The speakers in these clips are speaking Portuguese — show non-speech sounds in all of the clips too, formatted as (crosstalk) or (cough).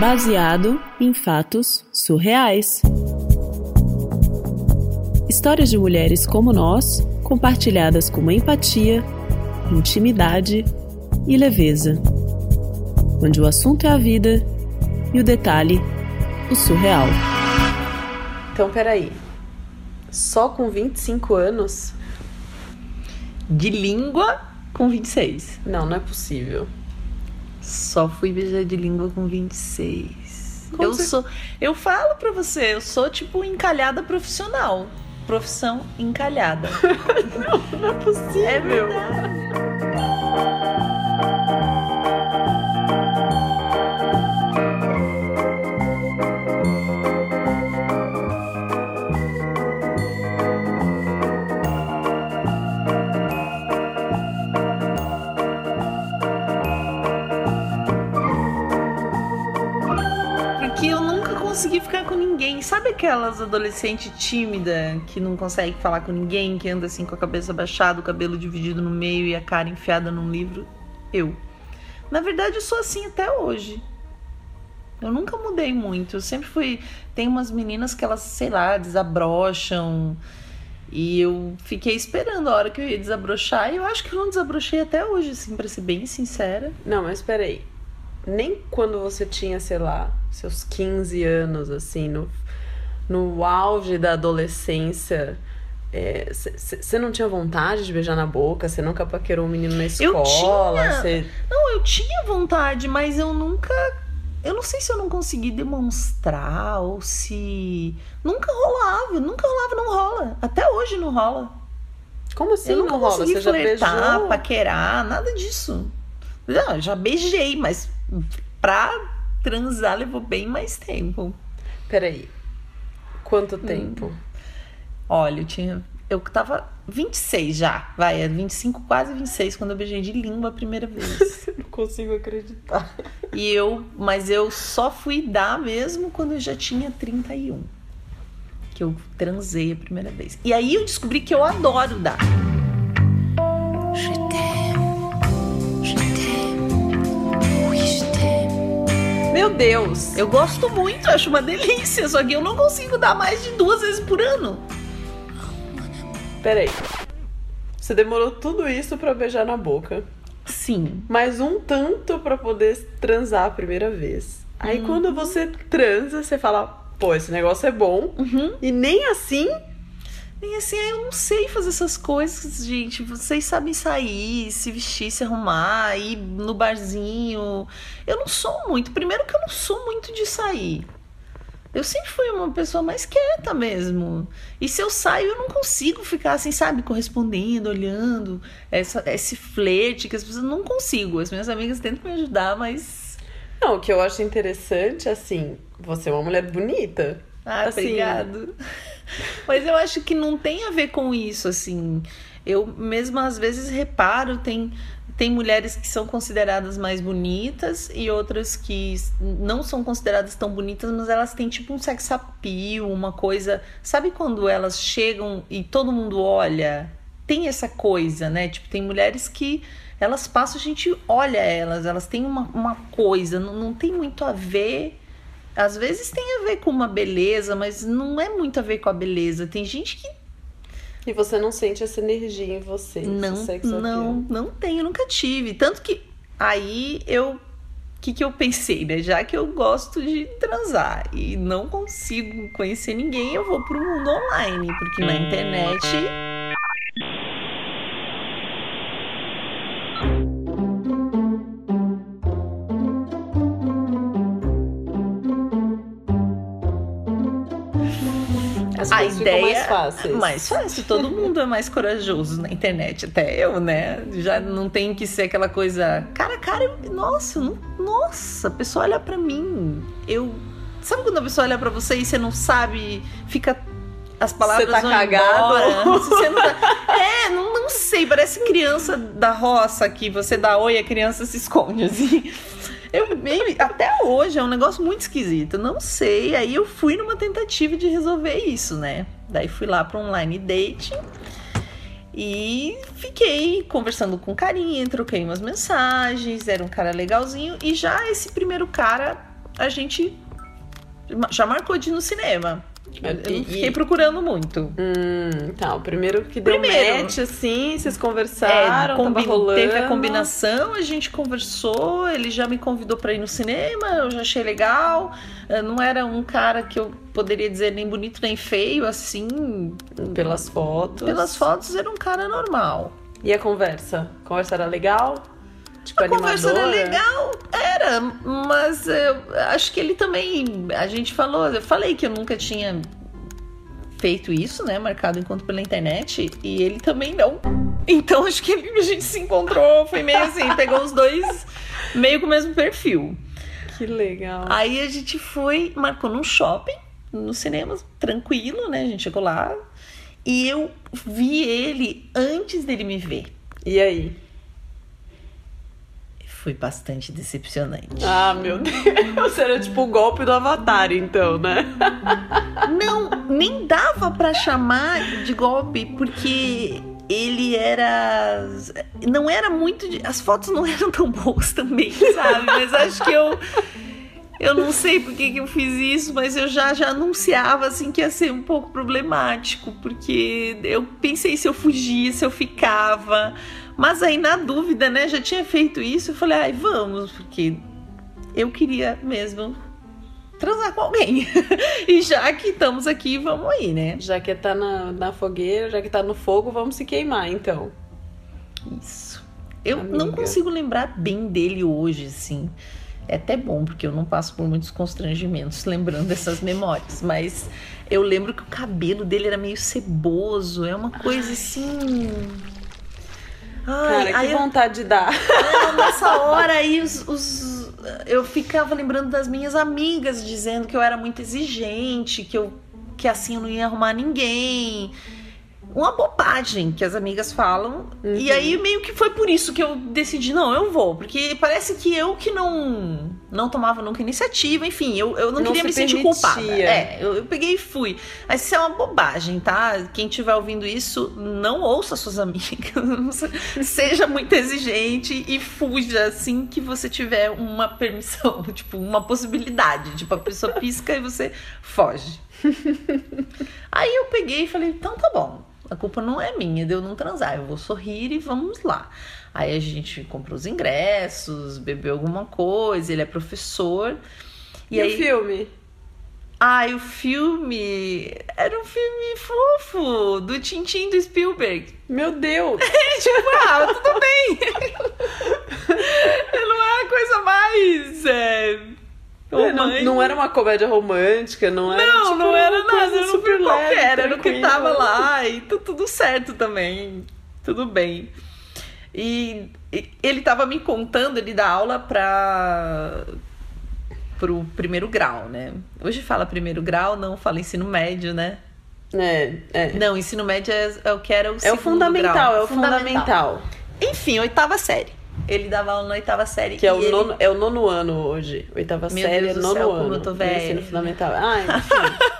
Baseado em fatos surreais. Histórias de mulheres como nós, compartilhadas com empatia, intimidade e leveza. Onde o assunto é a vida e o detalhe, o surreal. Então, peraí. Só com 25 anos? De língua com 26. Não, não é possível. Só fui beijar de língua com 26. Como eu você- sou. Eu falo pra você, eu sou tipo encalhada profissional. Profissão encalhada. (laughs) Não é possível. É verdade. Consegui ficar com ninguém. Sabe aquelas adolescentes tímida que não consegue falar com ninguém, que anda assim com a cabeça baixada, o cabelo dividido no meio e a cara enfiada num livro? Eu. Na verdade, eu sou assim até hoje. Eu nunca mudei muito. Eu sempre fui. Tem umas meninas que elas, sei lá, desabrocham. E eu fiquei esperando a hora que eu ia desabrochar. E eu acho que eu não desabrochei até hoje, assim, pra ser bem sincera. Não, mas peraí. Nem quando você tinha, sei lá, seus 15 anos, assim, no, no auge da adolescência, você não tinha vontade de beijar na boca? Você nunca paquerou um menino na Eu escola? tinha. Você... Não, eu tinha vontade, mas eu nunca. Eu não sei se eu não consegui demonstrar ou se. Nunca rolava, nunca rolava, não rola. Até hoje não rola. Como assim eu nunca não rola? Você já flertar, beijou? paquerar, nada disso. Não, eu já beijei, mas pra transar levou bem mais tempo. Peraí. Quanto Hum. tempo? Olha, eu tinha. Eu tava 26 já, vai, é 25, quase 26, quando eu beijei de língua a primeira vez. (laughs) Não consigo acreditar. E eu, mas eu só fui dar mesmo quando eu já tinha 31. Que eu transei a primeira vez. E aí eu descobri que eu adoro dar. Meu Deus! Eu gosto muito, acho uma delícia, só que eu não consigo dar mais de duas vezes por ano. Peraí. Você demorou tudo isso pra beijar na boca. Sim. mais um tanto pra poder transar a primeira vez. Aí quando você transa, você fala, pô, esse negócio é bom. Uhum. E nem assim. E assim, eu não sei fazer essas coisas, gente. Vocês sabem sair, se vestir, se arrumar, ir no barzinho. Eu não sou muito. Primeiro que eu não sou muito de sair. Eu sempre fui uma pessoa mais quieta mesmo. E se eu saio, eu não consigo ficar assim, sabe, correspondendo, olhando. Essa, esse flerte que as pessoas não consigo. As minhas amigas tentam me ajudar, mas. Não, o que eu acho interessante, assim, você é uma mulher bonita. Ah, Assim- obrigado. Mas eu acho que não tem a ver com isso, assim. Eu mesmo às vezes reparo, tem, tem mulheres que são consideradas mais bonitas e outras que não são consideradas tão bonitas, mas elas têm tipo um sex appeal, uma coisa. Sabe quando elas chegam e todo mundo olha? Tem essa coisa, né? Tipo, tem mulheres que elas passam, a gente olha elas, elas têm uma, uma coisa, não, não tem muito a ver. Às vezes tem a ver com uma beleza, mas não é muito a ver com a beleza. Tem gente que E você não sente essa energia em você. não, não, não tem, eu nunca tive. Tanto que aí eu. O que, que eu pensei, né? Já que eu gosto de transar e não consigo conhecer ninguém, eu vou pro mundo online. Porque na internet. A ideia mais fáceis. mais fácil, todo mundo é mais corajoso na internet, até eu, né? Já não tem que ser aquela coisa cara cara. Nossa, não, nossa, a pessoa olha pra mim. Eu sabe quando a pessoa olha pra você e você não sabe, fica as palavras Você tá vão cagado? (laughs) você não tá- É, não, não sei, parece criança da roça que você dá oi a criança se esconde assim. Eu, meio- até hoje é um negócio muito esquisito, não sei. Aí eu fui numa tentativa de resolver isso, né? Daí fui lá para online date e fiquei conversando com carinha, troquei umas mensagens, era um cara legalzinho e já esse primeiro cara a gente já marcou de ir no cinema. Eu não E- fiquei procurando muito. Hum, tá. O primeiro que deu Primeiro. match, assim, vocês É, conversaram, combi- tava rolando. teve a combinação, a gente conversou, ele já me convidou pra ir no cinema, eu já achei legal. Eh, Não era um cara que eu poderia dizer nem bonito nem feio, assim. Pelas fotos. Pelas fotos era um cara normal. E a conversa? A conversa era legal? Tipo, A conversa era animadora? legal, era, mas eu acho que ele também. A gente falou, eu falei que eu nunca tinha feito isso, né? Marcado encontro pela internet, e ele também não. Então acho que ele- a gente se encontrou, foi meio assim, (laughs) pegou os dois meio com o mesmo perfil. Que legal. Aí a gente foi, marcou num shopping, no cinema, tranquilo, né? A gente chegou lá. E eu vi ele antes dele me ver. E aí? Foi bastante decepcionante. Ah, meu Deus. Era tipo o golpe do Avatar, então, né? Não, nem dava pra chamar de golpe, porque ele era. Não era muito. de- As fotos não eram tão boas também, sabe? Mas acho que eu. Eu não sei por que, que eu fiz isso, mas eu já, já anunciava assim que ia ser um pouco problemático, porque eu pensei se eu fugia, se eu ficava. Mas aí, na dúvida, né, já tinha feito isso, eu falei, ai, vamos, porque eu queria mesmo transar com alguém. (laughs) e já que estamos aqui, vamos aí, né? Já que tá na, na fogueira, já que tá no fogo, vamos se queimar, então. Isso. Eu não Amiga. consigo lembrar bem dele hoje, assim. É até bom, porque eu não passo por muitos constrangimentos lembrando dessas memórias. Mas eu lembro que o cabelo dele era meio ceboso. É uma coisa assim. Ai, Cara, que eu- vontade de dar. É, nessa hora aí os, os- eu ficava lembrando das minhas amigas dizendo que eu era muito exigente, que eu que assim eu não ia arrumar ninguém. Uma bobagem que as amigas falam. Uhum. E aí meio que foi por isso que eu decidi, não, eu vou, porque parece que eu que não não tomava nunca iniciativa, enfim, eu, eu não, Não queria me sentir permitia. culpada. É, eu, eu peguei e fui. Mas isso é uma bobagem, tá? Quem estiver ouvindo isso, não ouça suas amigas. (laughs) Seja muito exigente e fuja assim que você tiver uma permissão, (laughs) tipo, uma possibilidade. Tipo, a pessoa pisca e você foge. (laughs) Aí eu peguei e falei, então tá bom. A culpa não é minha de eu não transar. Eu vou sorrir e vamos lá. Aí a gente comprou os ingressos, bebeu alguma coisa, ele é professor. E, E, aí, o filme? ah, e o filme era um filme fofo do Tintin do Spielberg. Meu Deus! (laughs) tipo, ah, tudo bem. (laughs) não é a coisa mais é, não, não era uma comédia romântica, não era. Não, tipo, não era nada, era super leve, qualquer, era o que tava lá e tu- tudo certo também, tudo bem. E, e ele tava me contando, ele dá aula pra pro primeiro grau, né? Hoje fala primeiro grau, não fala ensino médio, né? É, é. Não, ensino médio é, é o que era o É o fundamental, grau. é o fundamental. Enfim, oitava série. Ele dava aula na oitava série. Que é o, ele- nono, é o nono ano hoje. Oitava Meu série Deus é nono céu, ano. como eu tô velha. Ensino fundamental. Ah, enfim,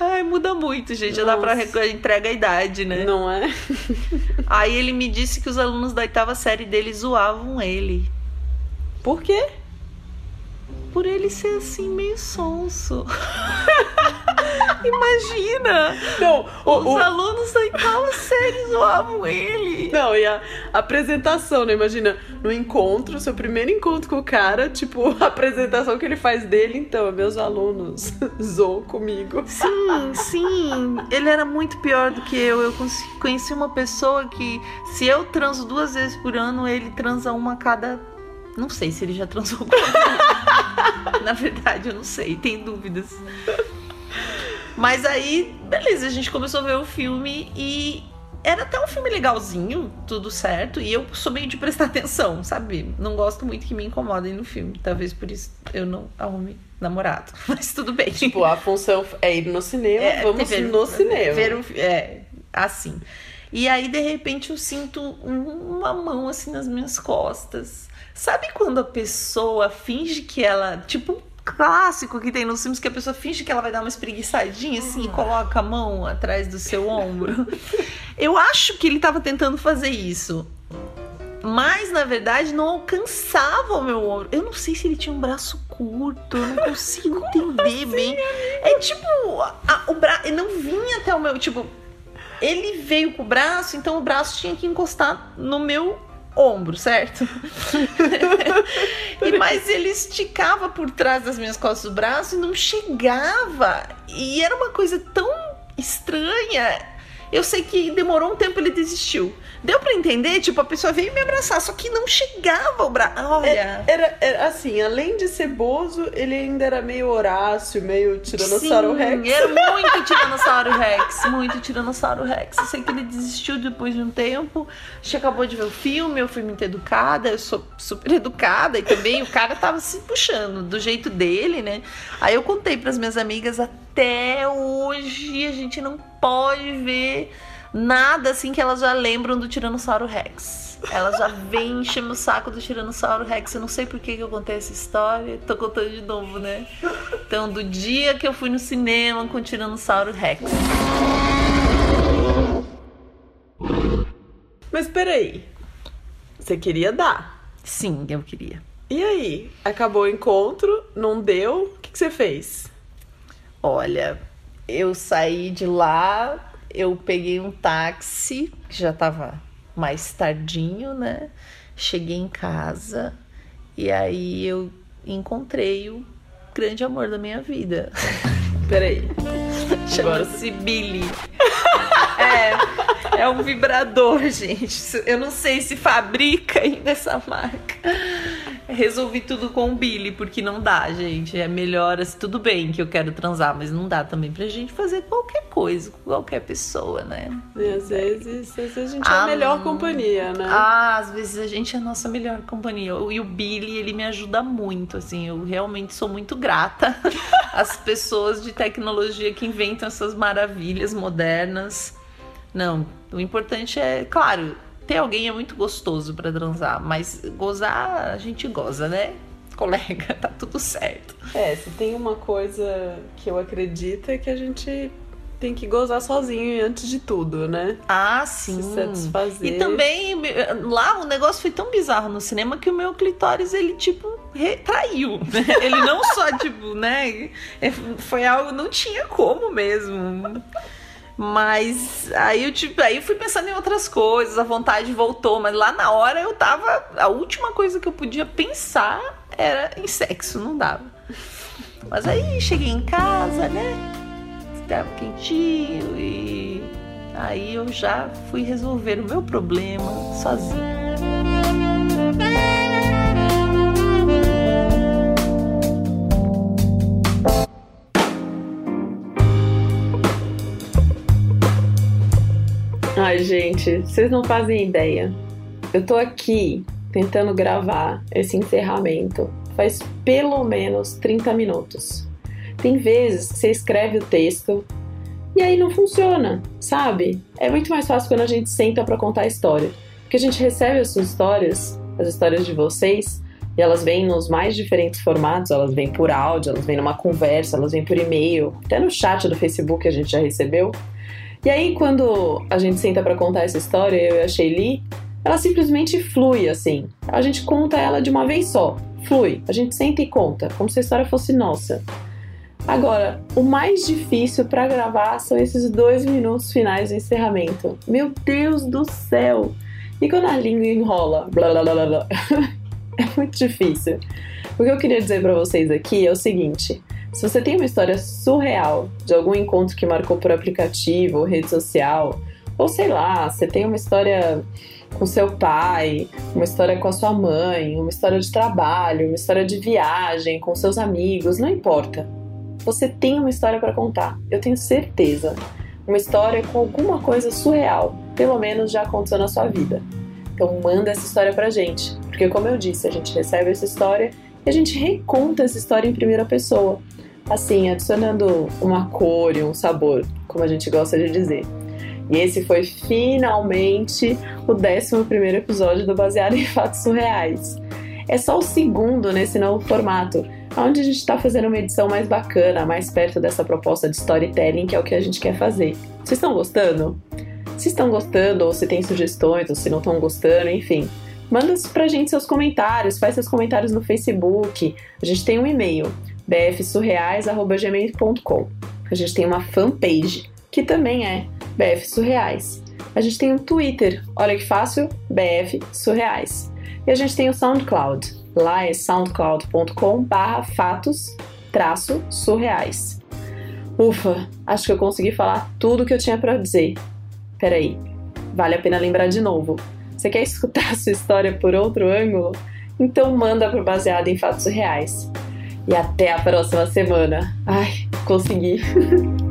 (laughs) Ai, muda muito, gente. Já dá pra Nossa. re- entrega a idade, né? não é? Aí ele me disse que os alunos da oitava série dele zoavam ele. Por quê? Por ele ser assim, meio sonso. (laughs) Imagina! Não, o, Os o- alunos da oitava série zoavam ele. não, e a apresentação, né? Imagina, no encontro, seu primeiro encontro com o cara, tipo, (laughs) a apresentação que ele faz dele, então, meus alunos (laughs) zoam comigo. Sim, sim. Ele era muito pior do que eu. Eu conheci uma pessoa que, se eu transo duas vezes por ano, ele transa uma a cada. Não sei se ele já transou com alguém. (laughs) Na verdade, eu não sei, tem dúvidas. Mas aí, beleza, a gente começou a ver o filme e era até um filme legalzinho, tudo certo. E eu sou meio de prestar (laughs) atenção, sabe? Não gosto muito que me incomodem no filme. Talvez por isso eu não arrume namorado. (laughs) Mas tudo bem. Tipo, a função é ir no cinema, É, vamos ver- no cinema. Ver um, é, assim. E aí, de repente, eu sinto um- uma mão assim nas minhas costas. Sabe quando a pessoa finge que ela. Tipo, um clássico que tem nos filmes que a pessoa finge que ela vai dar uma espreguiçadinha assim e coloca a mão atrás do seu ombro. Eu acho que ele tava tentando fazer isso. mas na verdade não alcançava o meu ombro. Eu não sei se ele tinha um braço curto, eu não consigo entender assim, bem. É tipo, a, o braço não vinha até o meu, tipo, ele veio com o braço, então o braço tinha que encostar no meu ombro, certo? (laughs) e mas ele esticava por trás das minhas costas do braço e não chegava. E era uma coisa tão estranha. Eu sei que demorou um tempo ele desistiu. Deu para entender? Tipo, a pessoa veio me abraçar, só que não chegava o braço. Olha. É, era, era, assim, além de ser bozo, ele ainda era meio Horácio, meio Tiranossauro Sim, Rex. Era (laughs) muito Tiranossauro Rex, muito Tiranossauro Rex. Eu sei que ele desistiu depois de um tempo. A gente acabou de ver o filme, eu fui muito educada, eu sou super educada e também o cara tava se puxando do jeito dele, né? Aí eu contei para as minhas amigas até hoje a gente não pode ver nada assim que elas já lembram do Tiranossauro Rex. Elas já (laughs) vêm enchendo o saco do Tiranossauro Rex. Eu não sei por que, que eu contei essa história. Tô contando de novo, né? Então, do dia que eu fui no cinema com o Tiranossauro Rex. Mas peraí. Você queria dar? Sim, eu queria. E aí? Acabou o encontro? Não deu? O que, que você fez? Olha, eu saí de lá eu peguei um táxi, que já tava mais tardinho, né? Cheguei em casa e aí eu encontrei o grande amor da minha vida. (laughs) Peraí. Chama-se Billy. (laughs) é, é um vibrador, (laughs) gente. Eu não sei se fabrica ainda essa marca resolvi tudo com o Billy, porque não dá, gente. É melhor, assim, tudo bem que eu quero transar, mas não dá também pra gente fazer qualquer coisa com qualquer pessoa, né? E às vezes, às vezes a gente ah, é a melhor companhia, né? Ah, às vezes a gente é a nossa melhor companhia. E o Billy, ele me ajuda muito, assim. Eu realmente sou muito grata (laughs) às pessoas de tecnologia que inventam essas maravilhas modernas. Não, o importante é, claro, ter alguém é muito gostoso para transar, mas gozar a gente goza, né? Colega, (laughs) tá tudo certo. É, se tem uma coisa que eu acredito é que a gente tem que gozar sozinho antes de tudo, né? Ah, sim. Se satisfazer. E também, lá o negócio foi tão bizarro no cinema que o meu clitóris, ele, tipo, retraiu. Né? (laughs) Ele não só, tipo, né? É, foi algo, não tinha como mesmo. Mas aí eu, tipo, aí fui pensando em outras coisas, a vontade voltou, mas lá na hora eu tava. A última coisa que eu podia pensar era em sexo, não dava. Mas aí cheguei em casa, né? Estava quentinho e aí eu já fui resolver o meu problema sozinha. Ai, gente, vocês não fazem ideia. Eu tô aqui tentando gravar esse encerramento faz pelo menos 30 minutos. Tem vezes que você escreve o texto e aí não funciona, sabe? É muito mais fácil quando a gente senta para contar a história. Porque a gente recebe as suas histórias, as histórias de vocês, e elas vêm nos mais diferentes formatos, elas vêm por áudio, elas vêm numa conversa, elas vêm por e-mail, até no chat do Facebook a gente já recebeu. E aí, quando a gente senta para contar essa história, eu e a Shelly, ela simplesmente flui assim. A gente conta ela de uma vez só. Flui. A gente senta e conta, como se a história fosse nossa. Agora, o mais difícil para gravar são esses dois minutos finais do encerramento. Meu Deus do céu! E quando a língua enrola, blá blá blá blá, (laughs) é muito difícil. O que eu queria dizer para vocês aqui é o seguinte: se você tem uma história surreal de algum encontro que marcou por aplicativo rede social, ou sei lá, você tem uma história com seu pai, uma história com a sua mãe, uma história de trabalho, uma história de viagem com seus amigos, não importa. Você tem uma história para contar, eu tenho certeza. Uma história com alguma coisa surreal, pelo menos já aconteceu na sua vida. Então manda essa história pra gente, porque como eu disse, a gente recebe essa história e a gente reconta essa história em primeira pessoa assim, adicionando uma cor e um sabor, como a gente gosta de dizer. E esse foi finalmente o 11 episódio do Baseado em Fatos Surreais. É só o segundo nesse novo formato, onde a gente está fazendo uma edição mais bacana, mais perto dessa proposta de storytelling, que é o que a gente quer fazer. Vocês estão gostando? Se estão gostando, ou se tem sugestões, ou se não estão gostando, enfim, Manda pra gente seus comentários, faz seus comentários no Facebook. A gente tem um e-mail, bfsurreais.gmail.com. A gente tem uma fanpage, que também é BF Surreais. A gente tem um Twitter, olha que fácil, BF Surreais. E a gente tem o SoundCloud, lá é soundcloud.com barra fatos traço surreais. Ufa, acho que eu consegui falar tudo que eu tinha para dizer. Peraí, vale a pena lembrar de novo. Você quer (laughs) escutar a sua história por outro ângulo? Então manda pro Baseado em Fatos Reais. E até a próxima semana. Ai, consegui! (laughs)